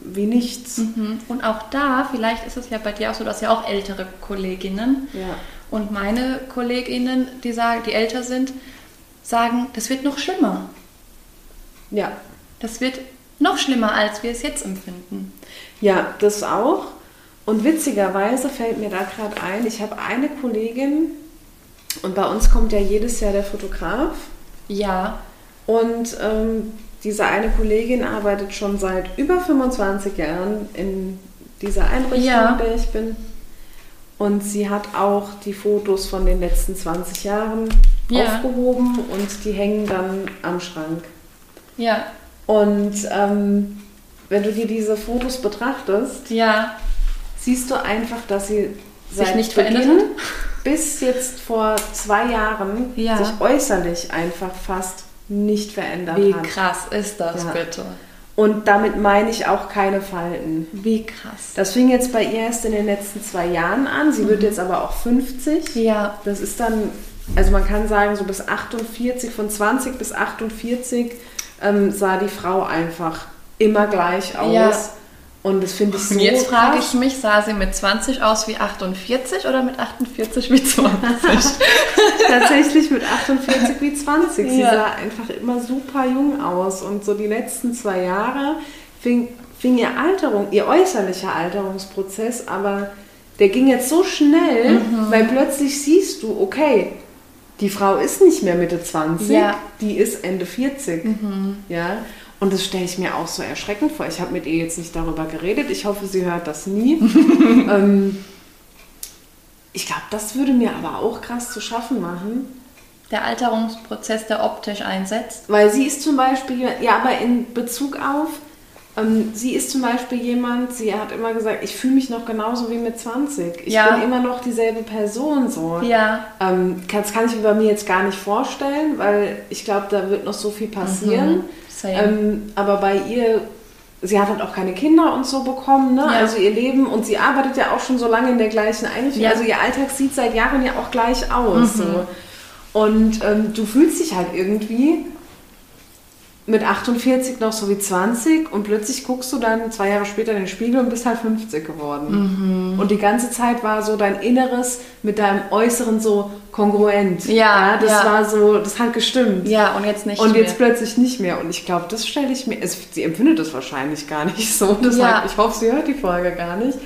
wie nichts. Mhm. Und auch da, vielleicht ist es ja bei dir auch so, dass ja auch ältere Kolleginnen Ja. und meine Kolleginnen, die sagen, die älter sind, sagen, das wird noch schlimmer. Ja. Das wird noch schlimmer, als wir es jetzt empfinden. Ja, das auch. Und witzigerweise fällt mir da gerade ein, ich habe eine Kollegin und bei uns kommt ja jedes Jahr der Fotograf Ja, und ähm, diese eine Kollegin arbeitet schon seit über 25 Jahren in dieser Einrichtung, Ja. in der ich bin. Und sie hat auch die Fotos von den letzten 20 Jahren Ja. aufgehoben und die hängen dann am Schrank. Ja, Und ähm, wenn du dir diese Fotos betrachtest, ja, siehst du einfach, dass sie Sich nicht verändert hat? bis jetzt vor zwei Jahren Ja. sich äußerlich einfach fast nicht verändert wie hat. krass ist das Ja. bitte? Und damit meine ich auch keine Falten. Wie krass. Das fing jetzt bei ihr erst in den letzten zwei Jahren an. Sie Mhm. wird jetzt aber auch 50. Ja, Das ist dann, also man kann sagen, so bis 48, von 20 bis 48 ähm, sah die Frau einfach immer gleich aus. Ja. Und das finde ich so und jetzt frage krass. ich mich, sah sie mit 20 aus wie 48 oder mit 48 wie 20? tatsächlich mit 48 wie 20. Sie Ja. sah einfach immer super jung aus. Und so die letzten zwei Jahre fing, fing ihr Alterung, ihr äußerlicher Alterungsprozess, aber der ging jetzt so schnell, Mhm. weil plötzlich siehst du, okay, die Frau ist nicht mehr Mitte 20, Ja. Mhm. die ist Ende 40. Ja. Und das stelle ich mir auch so erschreckend vor. Ich habe mit ihr jetzt nicht darüber geredet. Ich hoffe, sie hört das nie. ähm, ich glaube, das würde mir aber auch krass zu schaffen machen. Der Alterungsprozess, der optisch einsetzt. Weil sie ist zum Beispiel, ja, aber in Bezug auf, sie ist zum Beispiel jemand, sie hat immer gesagt, ich fühle mich noch genauso wie mit 20. Ich Ja. bin immer noch dieselbe Person so. Ja, Ähm, das kann ich mir bei mir jetzt gar nicht vorstellen, weil ich glaube, da wird noch so viel passieren. Mhm. Ähm, aber bei ihr, sie hat halt auch keine Kinder und so bekommen, ne? Ja. also ihr Leben und sie arbeitet ja auch schon so lange in der gleichen Einrichtung. Ja. Also ihr Alltag sieht seit Jahren ja auch gleich aus. Mhm. So. Und ähm, du fühlst dich halt irgendwie mit 48 noch so wie 20 und plötzlich guckst du dann zwei Jahre später in den Spiegel und bist halt 50 geworden. Mhm. Und die ganze Zeit war so dein Inneres mit deinem Äußeren so kongruent. Ja, das ja. war so, das hat gestimmt. ja, und jetzt nicht Und mehr. jetzt plötzlich nicht mehr. Und ich glaube, das stelle ich mir. Es, sie empfindet das wahrscheinlich gar nicht so. Deshalb, Ja. ich hoffe, sie hört die Folge gar nicht.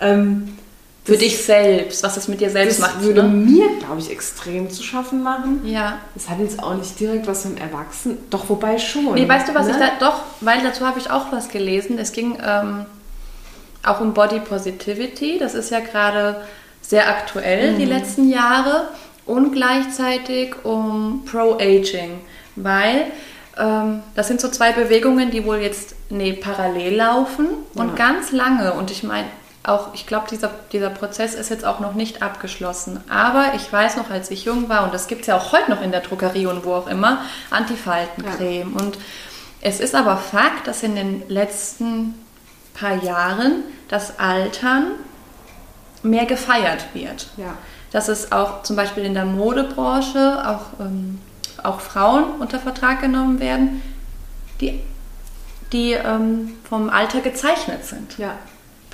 Ähm, Für das- dich selbst, was das mit dir selbst Das macht. würde ne? mir, glaube ich, extrem zu schaffen machen. Ja. Das hat jetzt auch nicht direkt was mit Erwachsenen. Doch, wobei schon. Nee, weißt du, was ne? ich da doch, weil dazu habe ich auch was gelesen. Es ging ähm, auch um Body Positivity. Das ist ja gerade sehr aktuell Mhm. die letzten Jahre und gleichzeitig um Pro-Aging, weil ähm, das sind so zwei Bewegungen, die wohl jetzt nee, parallel laufen und Ja. ganz lange. Und ich meine, auch, ich glaube, dieser, dieser Prozess ist jetzt auch noch nicht abgeschlossen. Aber ich weiß noch, als ich jung war, und das gibt es ja auch heute noch in der Drogerie und wo auch immer, Antifaltencreme. Und es ist aber Fakt, dass in den letzten paar Jahren das Altern mehr gefeiert wird. Ja. Dass es auch zum Beispiel in der Modebranche auch, ähm, auch Frauen unter Vertrag genommen werden, die, die ähm, vom Alter gezeichnet sind Ja.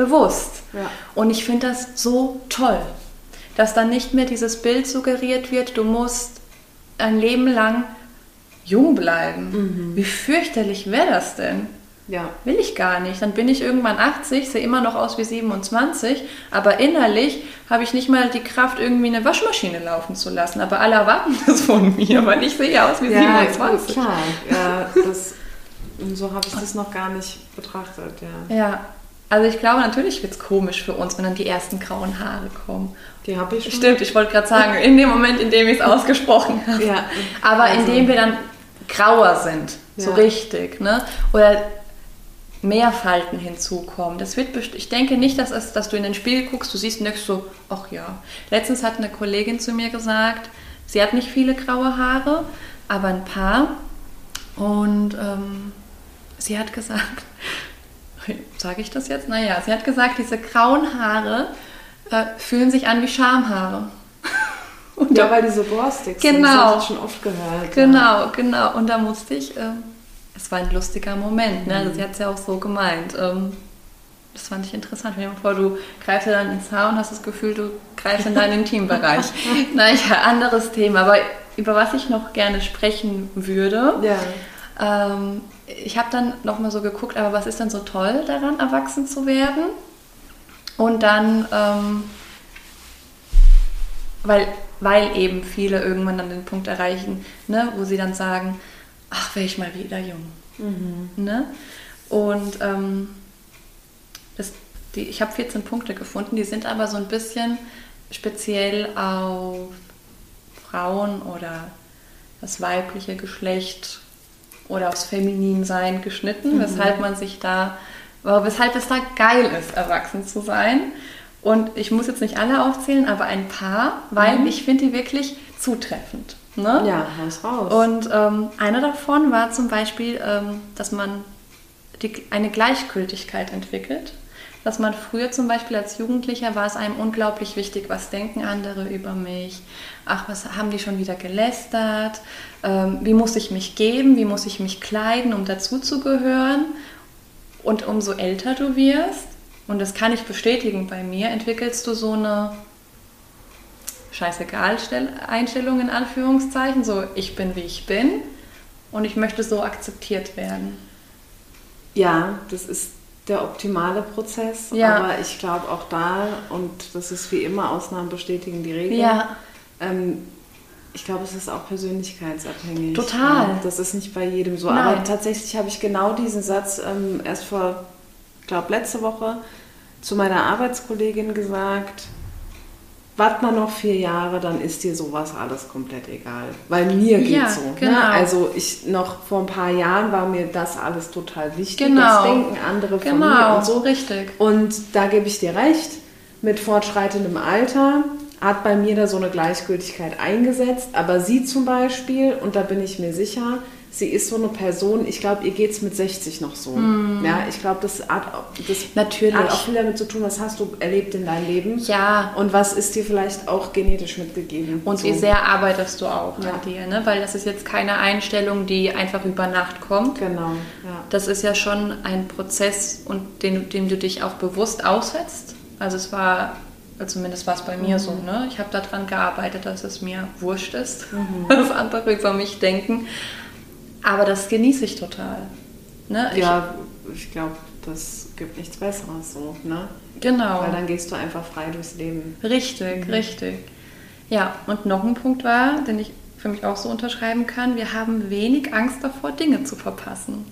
Bewusst. Ja. Und ich finde das so toll, dass dann nicht mehr dieses Bild suggeriert wird, du musst ein Leben lang jung bleiben. Wie fürchterlich wäre das denn? Ja. Will ich gar nicht. Dann bin ich irgendwann 80, sehe immer noch aus wie 27, aber innerlich habe ich nicht mal die Kraft, irgendwie eine Waschmaschine laufen zu lassen. Aber alle erwarten das von mir, weil ich sehe aus wie Ja, 27. klar. Ja, das, und so habe ich das noch gar nicht betrachtet, ja. Ja, also ich glaube, natürlich wird es komisch für uns, wenn dann die ersten grauen Haare kommen. Die habe ich schon. Stimmt, ich wollte gerade sagen, in dem Moment, in dem ich es ausgesprochen habe. Ja. Aber Also- indem wir dann grauer sind, so Ja. richtig, ne? Oder mehr Falten hinzukommen. Das wird best- ich denke nicht, dass, es, dass du in den Spiegel guckst, du siehst denkst so, ach ja. Letztens hat eine Kollegin zu mir gesagt, sie hat nicht viele graue Haare, aber ein paar. Und ähm, sie hat gesagt, sage ich das jetzt? Naja, sie hat gesagt, diese grauen Haare äh, fühlen sich an wie Schamhaare. Und Ja, weil die so borstig sind. Genau. Das habe ich schon oft gehört. Ja. Genau, genau. Und da musste ich, ähm, es war ein lustiger Moment, ne? Also sie hat es ja auch so gemeint. Ähm, das fand ich interessant. Stell dir mal vor, du greifst ja dann ins Haar und hast das Gefühl, du greifst in deinen Intimbereich. naja, anderes Thema. Aber über was ich noch gerne sprechen würde, Ja. Ähm, ich habe dann nochmal so geguckt, aber was ist denn so toll daran, erwachsen zu werden? Und dann, ähm, weil, weil eben viele irgendwann dann den Punkt erreichen, ne, wo sie dann sagen, ach, wäre ich mal wieder jung. Ne? Und ähm, das, die, ich habe 14 Punkte gefunden, die sind aber so ein bisschen speziell auf Frauen oder das weibliche Geschlecht oder aufs Femininsein geschnitten, weshalb man sich da, weshalb es da geil ist, erwachsen zu sein. Und ich muss jetzt nicht alle aufzählen, aber ein paar, weil ich finde die wirklich zutreffend. Ne? Ja, haus raus. Und ähm, einer davon war zum Beispiel, ähm, dass man die, eine Gleichgültigkeit entwickelt. Dass man früher zum Beispiel als Jugendlicher war es einem unglaublich wichtig, was denken andere über mich? Ach, was haben die schon wieder gelästert? Ähm, wie muss ich mich geben? Wie muss ich mich kleiden, um dazuzugehören? Und umso älter du wirst, und das kann ich bestätigen bei mir, entwickelst du so eine scheißegal Stell- Einstellung in Anführungszeichen, so ich bin wie ich bin und ich möchte so akzeptiert werden. Ja, das ist der optimale Prozess. Ja. Aber ich glaube auch da, und das ist wie immer, Ausnahmen bestätigen die Regel. Ja. Ähm, ich glaube, es ist auch persönlichkeitsabhängig. Total. Ja, das ist nicht bei jedem so. Nein. Aber tatsächlich habe ich genau diesen Satz ähm, erst vor, glaube letzte Woche zu meiner Arbeitskollegin gesagt. Wart mal noch vier Jahre, dann ist dir sowas alles komplett egal. Weil mir geht Ja, so. genau. Ne? Also ich noch vor ein paar Jahren war mir das alles total wichtig. Genau. Das denken andere von mir Genau, und so. richtig. Und da gebe ich dir recht, mit fortschreitendem Alter hat bei mir da so eine Gleichgültigkeit eingesetzt. Aber sie zum Beispiel, und da bin ich mir sicher, sie ist so eine Person, ich glaube, ihr geht es mit 60 noch so. Ja, ich glaube, das, hat, das. Natürlich. hat auch viel damit zu tun, was hast du erlebt in deinem Leben. Ja. Und was ist dir vielleicht auch genetisch mitgegeben. Und so. wie sehr arbeitest du auch Ja. an dir, ne? Weil das ist jetzt keine Einstellung, die einfach über Nacht kommt. Genau, ja. Das ist ja schon ein Prozess, und den, dem du dich auch bewusst aussetzt. Also es war, also zumindest war es bei mir so, ne? Ich habe daran gearbeitet, dass es mir wurscht ist, was andere über mich denken. Aber das genieße ich total. Ne? Ich, Ja, ich glaube, das gibt nichts Besseres so, ne? Genau. Weil dann gehst du einfach frei durchs Leben. Richtig, richtig. Ja, und noch ein Punkt war, den ich für mich auch so unterschreiben kann, wir haben wenig Angst davor, Dinge zu verpassen.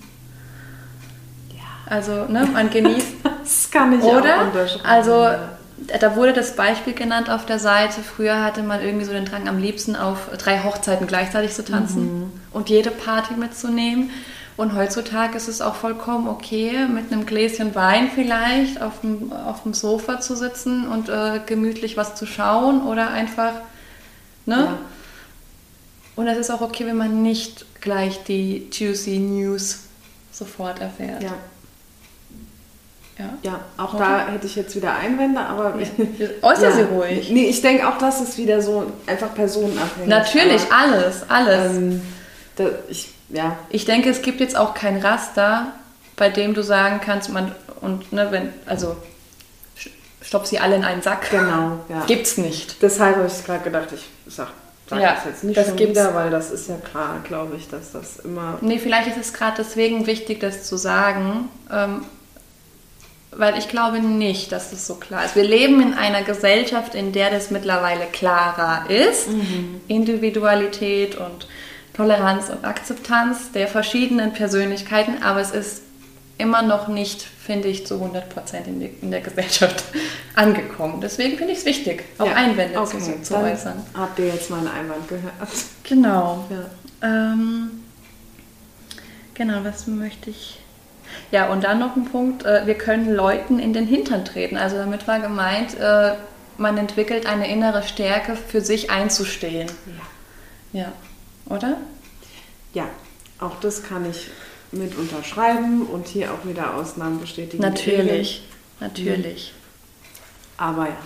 Ja. Also, ne, man genießt. Das kann ich auch Oder? unterschreiben. Also, ja. Da wurde das Beispiel genannt auf der Seite. Früher hatte man irgendwie so den Drang, am liebsten auf drei Hochzeiten gleichzeitig zu tanzen und jede Party mitzunehmen. Und heutzutage ist es auch vollkommen okay, mit einem Gläschen Wein vielleicht auf dem, auf dem Sofa zu sitzen und äh, gemütlich was zu schauen oder einfach, ne? Ja. Und es ist auch okay, wenn man nicht gleich die juicy News sofort erfährt. Ja. Ja. Ja, auch Okay. da hätte ich jetzt wieder Einwände, aber Äußere sie Ja. ruhig. Nee, ich denke auch, das ist wieder so einfach personenabhängig. Natürlich, Aber, alles, alles. ähm, da, ich, ja, Ich denke, es gibt jetzt auch kein Raster, bei dem du sagen kannst, man und ne, wenn, also stopp sie alle in einen Sack. genau. Ja. Gibt's nicht. Deshalb habe ich gerade gedacht, ich sag, sag Ja, das jetzt nicht das schon gibt's. wieder, weil das ist ja klar, glaube ich, dass das immer... Nee, vielleicht ist es gerade deswegen wichtig, das zu sagen, ähm, weil ich glaube nicht, dass das so klar ist. Wir leben in einer Gesellschaft, in der das mittlerweile klarer ist. Individualität und Toleranz und Akzeptanz der verschiedenen Persönlichkeiten, aber es ist immer noch nicht, finde ich, zu 100 Prozent in, die- in der Gesellschaft angekommen. Deswegen finde ich es wichtig, auch Ja, Einwände okay, zu, zu äußern. Habt ihr jetzt meinen Einwand gehört? Genau. Ja. Ähm, genau, was möchte ich. Ja, und dann noch ein Punkt, äh, wir können Leuten in den Hintern treten. Also damit war gemeint, äh, man entwickelt eine innere Stärke, für sich einzustehen. Ja. Ja, oder? ja, auch das kann ich mit unterschreiben und hier auch wieder Ausnahmen bestätigen. Natürlich, natürlich. Aber ja,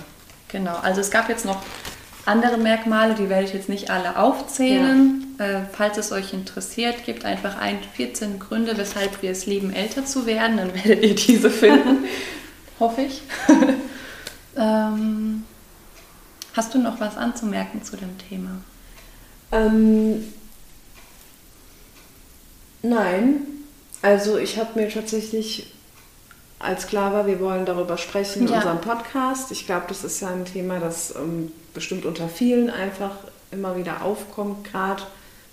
Genau, also es gab jetzt noch andere Merkmale, die werde ich jetzt nicht alle aufzählen. Äh, falls es euch interessiert, gebt einfach ein 14 Gründe, weshalb wir es lieben, älter zu werden. Dann werdet ihr diese finden. Hoffe ich. ähm, hast du noch was anzumerken zu dem Thema? Ähm, nein, also ich habe mir tatsächlich, als klar war, wir wollen darüber sprechen in Ja. unserem Podcast. Ich glaube, das ist ja ein Thema, das ähm, bestimmt unter vielen einfach immer wieder aufkommt, gerade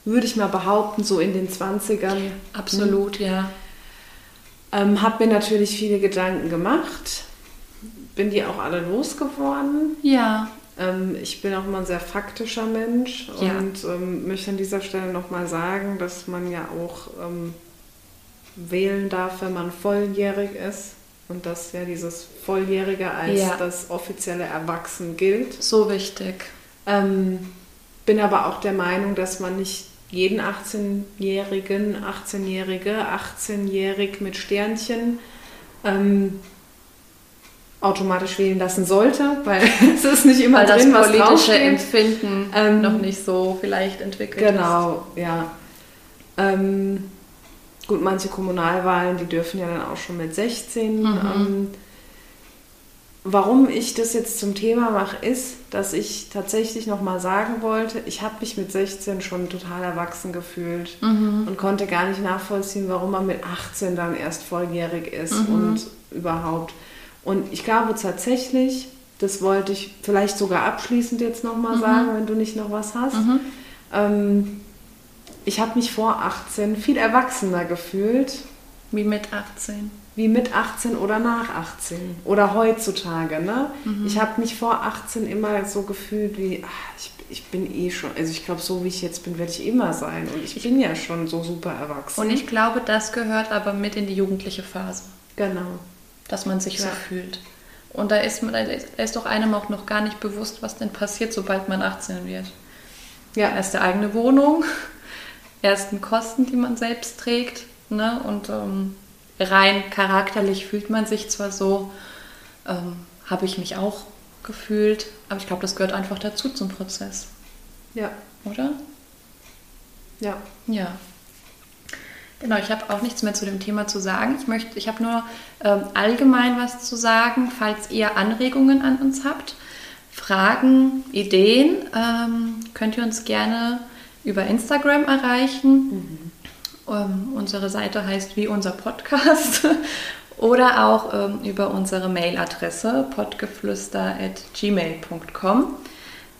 würde ich mal behaupten, so in den 20ern. Absolut, ja. Ähm, habe mir natürlich viele Gedanken gemacht, bin die auch alle losgeworden. Ja, Ähm, ich bin auch immer ein sehr faktischer Mensch Ja. und ähm, möchte an dieser Stelle nochmal sagen, dass man ja auch ähm, wählen darf, wenn man volljährig ist und dass ja dieses Volljährige als Ja. das offizielle Erwachsen gilt. so wichtig. Ähm, bin aber auch der Meinung, dass man nicht jeden 18-Jährigen, 18-Jährige, 18-Jährig mit Sternchen ähm, automatisch wählen lassen sollte, weil es ist nicht immer Weil das drin, was politische draufsteht. Empfinden Ähm, noch nicht so vielleicht entwickelt ist. Genau, ja. Ähm, gut, manche Kommunalwahlen, die dürfen ja dann auch schon mit 16. Mhm. Ähm, warum ich das jetzt zum Thema mache, ist, dass ich tatsächlich nochmal sagen wollte, ich habe mich mit 16 schon total erwachsen gefühlt Mhm. und konnte gar nicht nachvollziehen, warum man mit 18 dann erst volljährig ist Mhm. und überhaupt. Und ich glaube tatsächlich, das wollte ich vielleicht sogar abschließend jetzt nochmal sagen, wenn du nicht noch was hast. Mhm. Ähm, ich habe mich vor 18 viel erwachsener gefühlt, Wie mit 18. wie mit 18 oder nach 18 oder heutzutage. Ne? Mhm. Ich habe mich vor 18 immer so gefühlt wie, ach, ich, ich bin eh schon, also ich glaube, so wie ich jetzt bin, werde ich immer sein. Und ich bin ja schon so super erwachsen. Und ich glaube, das gehört aber mit in die jugendliche Phase, genau. dass man sich so Ja. fühlt. Und da ist, man, da ist doch einem auch noch gar nicht bewusst, was denn passiert, sobald man 18 wird. Ja, Erste eigene Wohnung, ersten Kosten, die man selbst trägt. Ne? Und ähm, rein charakterlich fühlt man sich zwar so, ähm, habe ich mich auch gefühlt, aber ich glaube, das gehört einfach dazu zum Prozess, ja, oder? ja. Ja. Genau, ich habe auch nichts mehr zu dem Thema zu sagen. Ich möchte, ich habe nur ähm, allgemein was zu sagen, falls ihr Anregungen an uns habt, Fragen, Ideen, ähm, könnt ihr uns gerne über Instagram erreichen. Ähm, unsere Seite heißt wie unser Podcast. oder auch ähm, über unsere Mailadresse podgeflüster.gmail.com.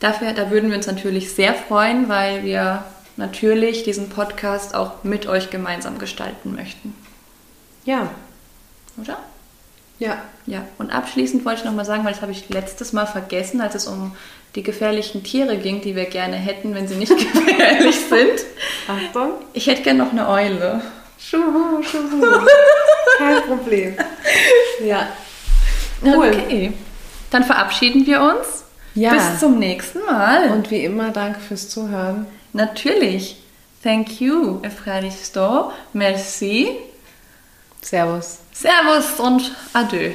Dafür, da würden wir uns natürlich sehr freuen, weil wir natürlich diesen Podcast auch mit euch gemeinsam gestalten möchten. Ja. Oder? Ja. Ja, und abschließend wollte ich nochmal sagen, weil das habe ich letztes Mal vergessen, als es um die gefährlichen Tiere ging, die wir gerne hätten, wenn sie nicht gefährlich sind. Achtung. Ich hätte gerne noch eine Eule. Schuhu, schuhu. Kein Problem. Ja. Cool. Okay. Dann verabschieden wir uns. Ja. Bis zum nächsten Mal. Und wie immer, danke fürs Zuhören. Natürlich. Thank you, Efradisto. Merci. Servus. Servus und adieu.